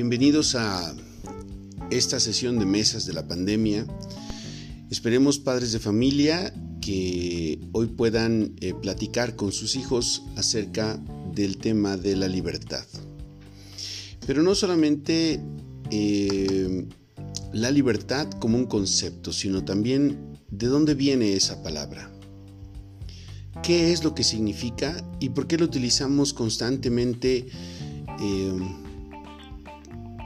Bienvenidos a esta sesión de mesas de la pandemia. Esperemos padres de familia que hoy puedan eh, platicar con sus hijos acerca del tema de la libertad. Pero no solamente eh, la libertad como un concepto, sino también de dónde viene esa palabra. ¿Qué es lo que significa y por qué lo utilizamos constantemente eh,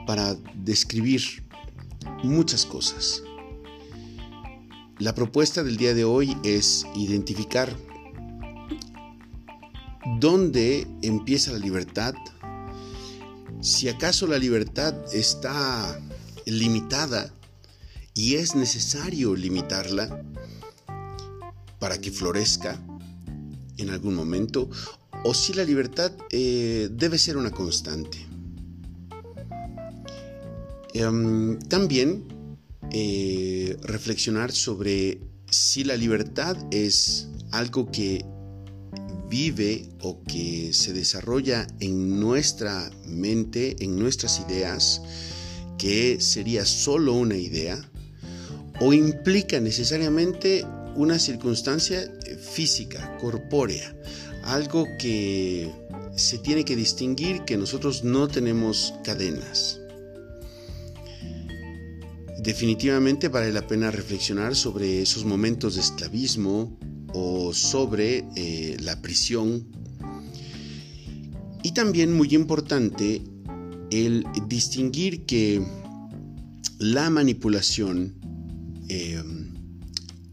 para describir muchas cosas? La propuesta del día de hoy es identificar dónde empieza la libertad, si acaso la libertad está limitada y es necesario limitarla para que florezca en algún momento, o si la libertad eh, debe ser una constante. Em, también eh, reflexionar sobre si la libertad es algo que vive o que se desarrolla en nuestra mente, en nuestras ideas, que sería solo una idea, o implica necesariamente una circunstancia física, corpórea, algo que se tiene que distinguir que nosotros no tenemos cadenas. Definitivamente vale la pena reflexionar sobre esos momentos de esclavismo o sobre eh, la prisión. Y también muy importante el distinguir que la manipulación eh,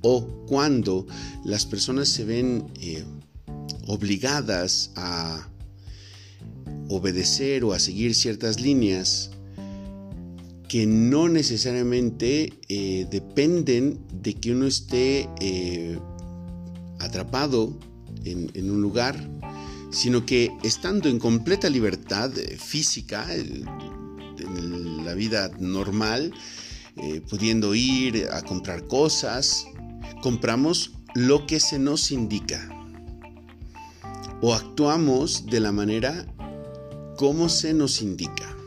o cuando las personas se ven eh, obligadas a obedecer o a seguir ciertas líneas que no necesariamente eh, dependen de que uno esté eh, atrapado en, un lugar, sino que estando en completa libertad eh, física, en la vida normal, pudiendo ir a comprar cosas, compramos lo que se nos indica o actuamos de la manera como se nos indica.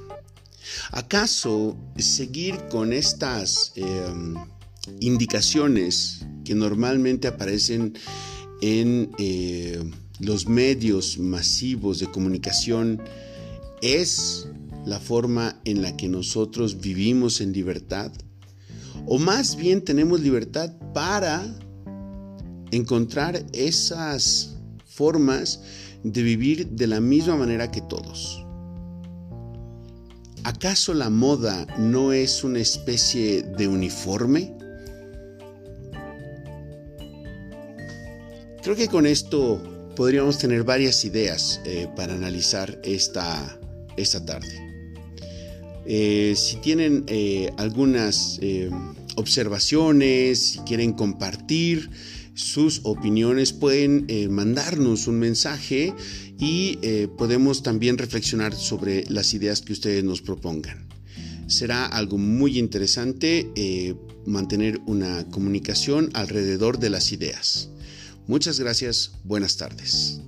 ¿Acaso seguir con estas em, indicaciones que normalmente aparecen en eh, los medios masivos de comunicación es la forma en la que nosotros vivimos en libertad? ¿O más bien tenemos libertad para encontrar esas formas de vivir de la misma manera que todos? ¿Acaso la moda no es una especie de uniforme? Creo que con esto podríamos tener varias ideas eh, para analizar esta, esta tarde. Eh, si tienen eh, algunas observaciones, si quieren compartir sus opiniones, pueden mandarnos un mensaje y eh, podemos también reflexionar sobre las ideas que ustedes nos propongan. Será algo muy interesante eh, mantener una comunicación alrededor de las ideas. Muchas gracias, buenas tardes.